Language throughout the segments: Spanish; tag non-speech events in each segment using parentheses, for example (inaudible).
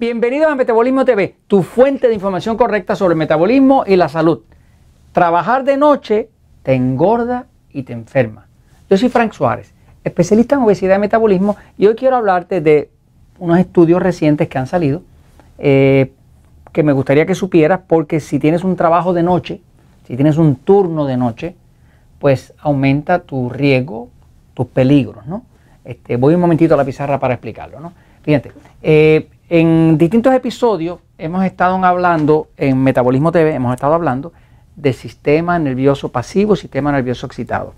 Bienvenidos a Metabolismo TV, tu fuente de información correcta sobre el metabolismo y la salud. Trabajar de noche te engorda y te enferma. Yo soy Frank Suárez, especialista en obesidad y metabolismo, y hoy quiero hablarte de unos estudios recientes que han salido eh, que me gustaría que supieras porque si tienes un trabajo de noche, si tienes un turno de noche, pues aumenta tu riesgo, tus peligros, ¿no? Este, voy un momentito a la pizarra para explicarlo, ¿no? Fíjate, eh, en distintos episodios hemos estado hablando, en Metabolismo TV, hemos estado hablando de sistema nervioso pasivo sistema nervioso excitado.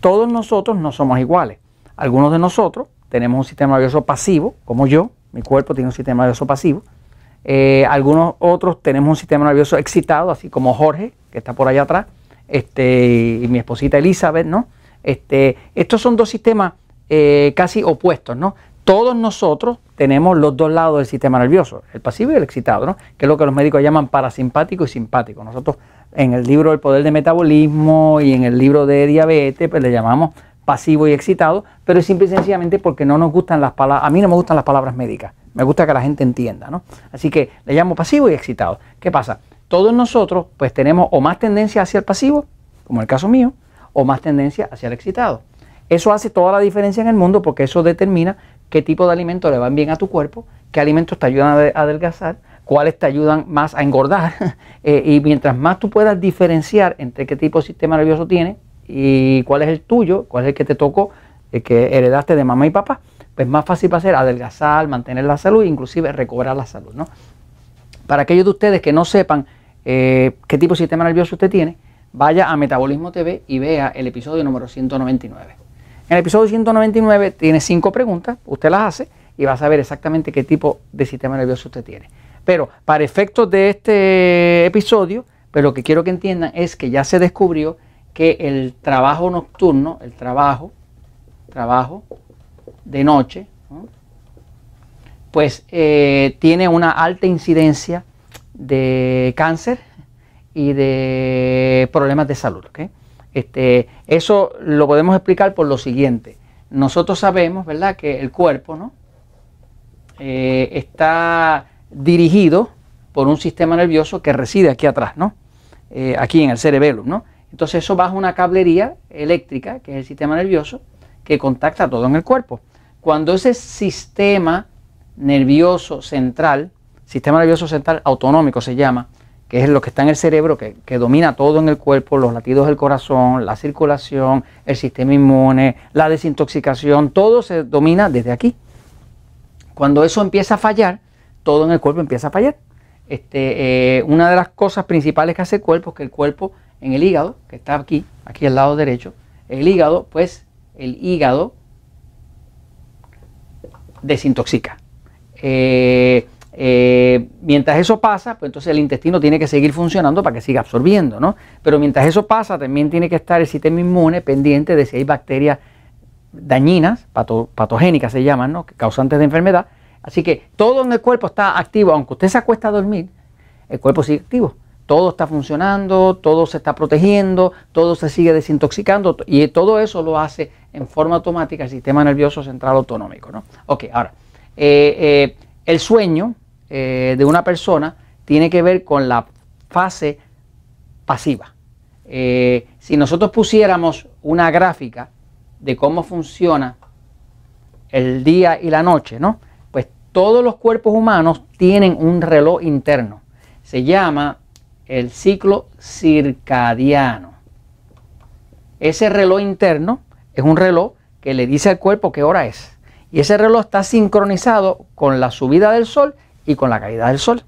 Todos nosotros no somos iguales. Algunos de nosotros tenemos un sistema nervioso pasivo, como yo, mi cuerpo tiene un sistema nervioso pasivo. Eh, algunos otros tenemos un sistema nervioso excitado, así como Jorge, que está por allá atrás, este, y mi esposita Elizabeth, ¿no? Este, estos son dos sistemas eh, casi opuestos, ¿no? Todos nosotros tenemos los dos lados del sistema nervioso, el pasivo y el excitado, ¿no? que es lo que los médicos llaman parasimpático y simpático. Nosotros en el libro El Poder de Metabolismo y en el libro de Diabetes, pues le llamamos pasivo y excitado, pero es simple y sencillamente porque no nos gustan las palabras, a mí no me gustan las palabras médicas, me gusta que la gente entienda, ¿no? Así que le llamo pasivo y excitado. ¿Qué pasa? Todos nosotros pues tenemos o más tendencia hacia el pasivo, como en el caso mío, o más tendencia hacia el excitado. Eso hace toda la diferencia en el mundo porque eso determina qué tipo de alimentos le van bien a tu cuerpo, qué alimentos te ayudan a adelgazar, cuáles te ayudan más a engordar. (laughs) Eh, y mientras más tú puedas diferenciar entre qué tipo de sistema nervioso tienes y cuál es el tuyo, cuál es el que te tocó, el que heredaste de mamá y papá, pues más fácil va a ser adelgazar, mantener la salud e inclusive recobrar la salud. ¿no? Para aquellos de ustedes que no sepan eh, qué tipo de sistema nervioso usted tiene, vaya a Metabolismo TV y vea el episodio número 199. En el episodio 199 tiene cinco preguntas, usted las hace y va a saber exactamente qué tipo de sistema nervioso usted tiene. Pero para efectos de este episodio, pues lo que quiero que entiendan es que ya se descubrió que el trabajo nocturno, el trabajo, trabajo de noche, pues eh, tiene una alta incidencia de cáncer y de problemas de salud. Este, eso lo podemos explicar por lo siguiente. Nosotros sabemos, ¿verdad?, que el cuerpo ¿no? Eh, está dirigido por un sistema nervioso que reside aquí atrás, ¿no? Eh, aquí en el cerebelo, ¿no? Entonces eso baja una cablería eléctrica, que es el sistema nervioso, que contacta todo en el cuerpo. Cuando ese sistema nervioso central, sistema nervioso central autonómico se llama, que es lo que está en el cerebro, que, domina todo en el cuerpo, los latidos del corazón, la circulación, el sistema inmune, la desintoxicación, todo se domina desde aquí. Cuando eso empieza a fallar, todo en el cuerpo empieza a fallar. Este, eh, una de las cosas principales que hace el cuerpo es que el cuerpo en el hígado, que está aquí, aquí al lado derecho, el hígado, pues el hígado desintoxica. Eh, eh, mientras eso pasa, pues entonces el intestino tiene que seguir funcionando para que siga absorbiendo, ¿no? Pero mientras eso pasa, también tiene que estar el sistema inmune pendiente de si hay bacterias dañinas, patogénicas se llaman, ¿no? Causantes de enfermedad. Así que todo en el cuerpo está activo, aunque usted se acuesta a dormir, el cuerpo sigue activo. Todo está funcionando, todo se está protegiendo, todo se sigue desintoxicando y todo eso lo hace en forma automática el sistema nervioso central autonómico, ¿no? Ok, ahora, eh, eh, el sueño, eh, de una persona tiene que ver con la fase pasiva. Eh, si nosotros pusiéramos una gráfica de cómo funciona el día y la noche, ¿no? Pues todos los cuerpos humanos tienen un reloj interno. Se llama el ciclo circadiano. Ese reloj interno es un reloj que le dice al cuerpo qué hora es. Y ese reloj está sincronizado con la subida del sol y con la caída del sol.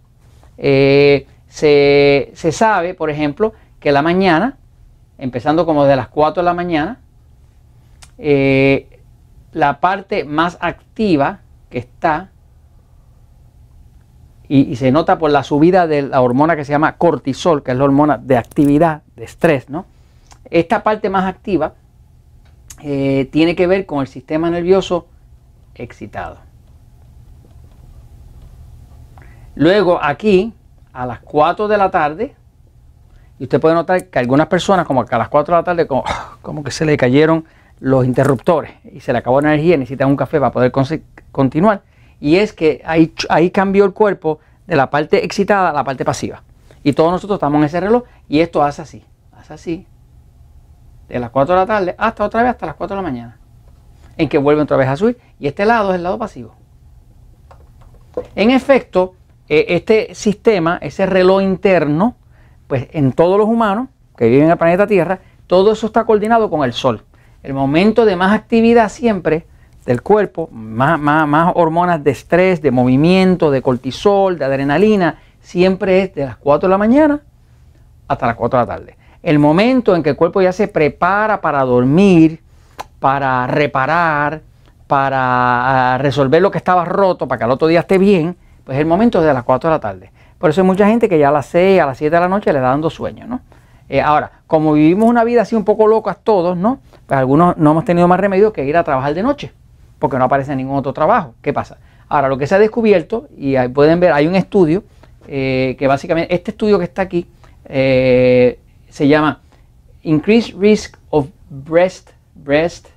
Eh, se, sabe, por ejemplo, que la mañana, empezando como de las 4 de la mañana, eh, la parte más activa que está, y, se nota por la subida de la hormona que se llama cortisol, que es la hormona de actividad, de estrés, ¿no? Esta parte más activa eh, tiene que ver con el sistema nervioso excitado. Luego aquí, a las 4 de la tarde, y usted puede notar que algunas personas, como que a las 4 de la tarde, (sighs) como, que se le cayeron los interruptores y se le acabó la energía, necesitan un café para poder continuar. y es que ahí, ahí cambió el cuerpo de la parte excitada a la parte pasiva. Y todos nosotros estamos en ese reloj y esto hace así, hace así, de las 4 de la tarde hasta otra vez hasta las 4 de la mañana, en que vuelve otra vez a subir y este lado es el lado pasivo. En efecto, este sistema, ese reloj interno, pues en todos los humanos que viven en el planeta Tierra, todo eso está coordinado con el Sol. El momento de más actividad siempre del cuerpo, más, más, hormonas de estrés, de movimiento, de cortisol, de adrenalina, siempre es de las 4 de la mañana hasta las 4 de la tarde. El momento en que el cuerpo ya se prepara para dormir, para reparar, para ah, resolver lo que estaba roto, para que al otro día esté bien, pues el momento es de las 4 de la tarde. Por eso hay mucha gente que ya a las 6, a las 7 de la noche le da dando sueño, ¿no? Eh, ahora, como vivimos una vida así un poco locas todos, ¿no? Pues algunos no hemos tenido más remedio que ir a trabajar de noche, porque no aparece ningún otro trabajo. ¿Qué pasa? Ahora, lo que se ha descubierto, y ahí pueden ver, hay un estudio eh, que básicamente, este estudio que está aquí, eh, se llama Increased Risk of Breast, breast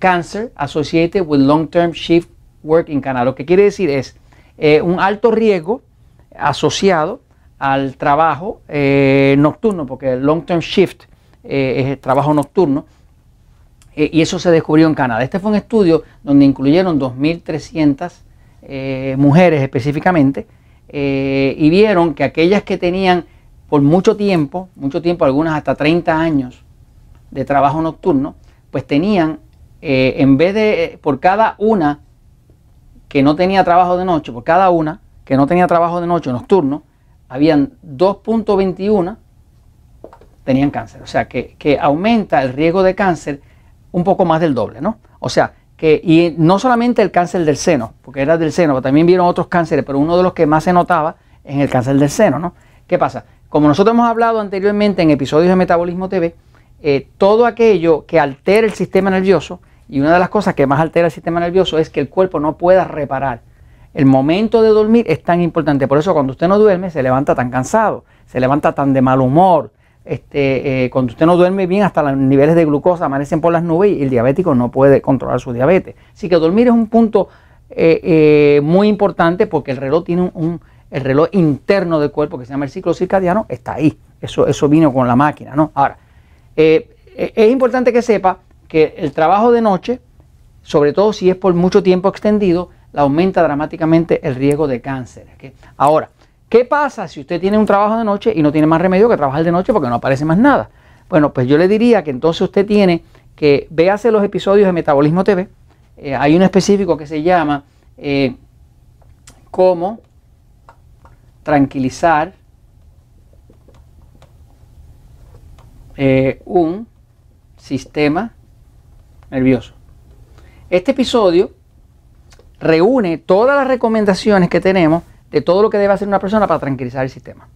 Cancer Associated with Long-Term Shift Work in Canada. Lo que quiere decir es un alto riesgo asociado al trabajo eh, nocturno, porque el long term shift eh, es trabajo nocturno, eh, y eso se descubrió en Canadá. Este fue un estudio donde incluyeron 2.300 mujeres específicamente, y vieron que aquellas que tenían por mucho tiempo, mucho tiempo, algunas hasta 30 años de trabajo nocturno, pues tenían, en vez de, por cada una que no tenía trabajo de noche, por cada una que no tenía trabajo de noche nocturno, habían 2.21 tenían cáncer. O sea, que, aumenta el riesgo de cáncer un poco más del doble, ¿no? O sea, que, y no solamente el cáncer del seno, porque era del seno, pero también vieron otros cánceres, pero uno de los que más se notaba es el cáncer del seno, ¿no? ¿Qué pasa? Como nosotros hemos hablado anteriormente en episodios de Metabolismo TV, eh, todo aquello que altera el sistema nervioso, y una de las cosas que más altera el sistema nervioso es que el cuerpo no pueda reparar el momento de dormir es tan importante. Por eso cuando usted no duerme se levanta tan cansado, se levanta tan de mal humor. Este, eh, cuando usted no duerme bien, hasta los niveles de glucosa amanecen por las nubes y el diabético no puede controlar su diabetes. Así que dormir es un punto eh, eh, muy importante porque el reloj tiene un, el reloj interno del cuerpo que se llama el ciclo circadiano, está ahí. Eso, eso vino con la máquina, ¿no? Ahora, es importante que sepa que el trabajo de noche, sobre todo si es por mucho tiempo extendido, aumenta dramáticamente el riesgo de cáncer. Ahora, ¿qué pasa si usted tiene un trabajo de noche y no tiene más remedio que trabajar de noche porque no aparece más nada? Bueno, pues yo le diría que entonces usted tiene que véase los episodios de Metabolismo TV. Eh, hay un específico que se llama eh, Cómo tranquilizar eh, un sistema nervioso. Este episodio reúne todas las recomendaciones que tenemos de todo lo que debe hacer una persona para tranquilizar el sistema,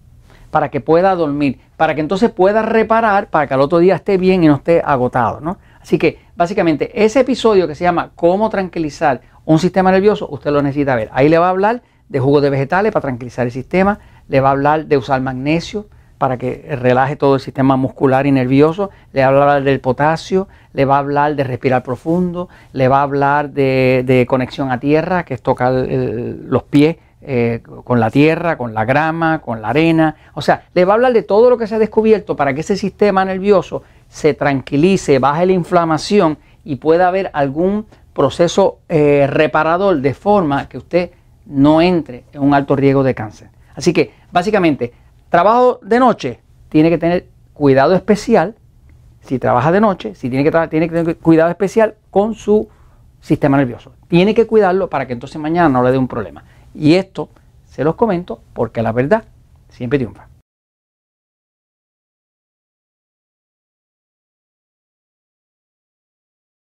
para que pueda dormir, para que entonces pueda reparar, para que al otro día esté bien y no esté agotado. ¿no? Así que básicamente ese episodio que se llama Cómo tranquilizar un sistema nervioso, usted lo necesita ver. Ahí le va a hablar de jugos de vegetales para tranquilizar el sistema, le va a hablar de usar magnesio, para que relaje todo el sistema muscular y nervioso, le va a hablar del potasio, le va a hablar de respirar profundo, le va a hablar de, conexión a tierra, que es tocar los pies eh, con la tierra, con la grama, con la arena. O sea, le va a hablar de todo lo que se ha descubierto para que ese sistema nervioso se tranquilice, baje la inflamación y pueda haber algún proceso eh, reparador de forma que usted no entre en un alto riesgo de cáncer. Así que, básicamente, trabajo de noche, tiene que tener cuidado especial. Si trabaja de noche, si tiene que, tiene que tener cuidado especial con su sistema nervioso. Tiene que cuidarlo para que entonces mañana no le dé un problema. Y esto se los comento porque la verdad siempre triunfa.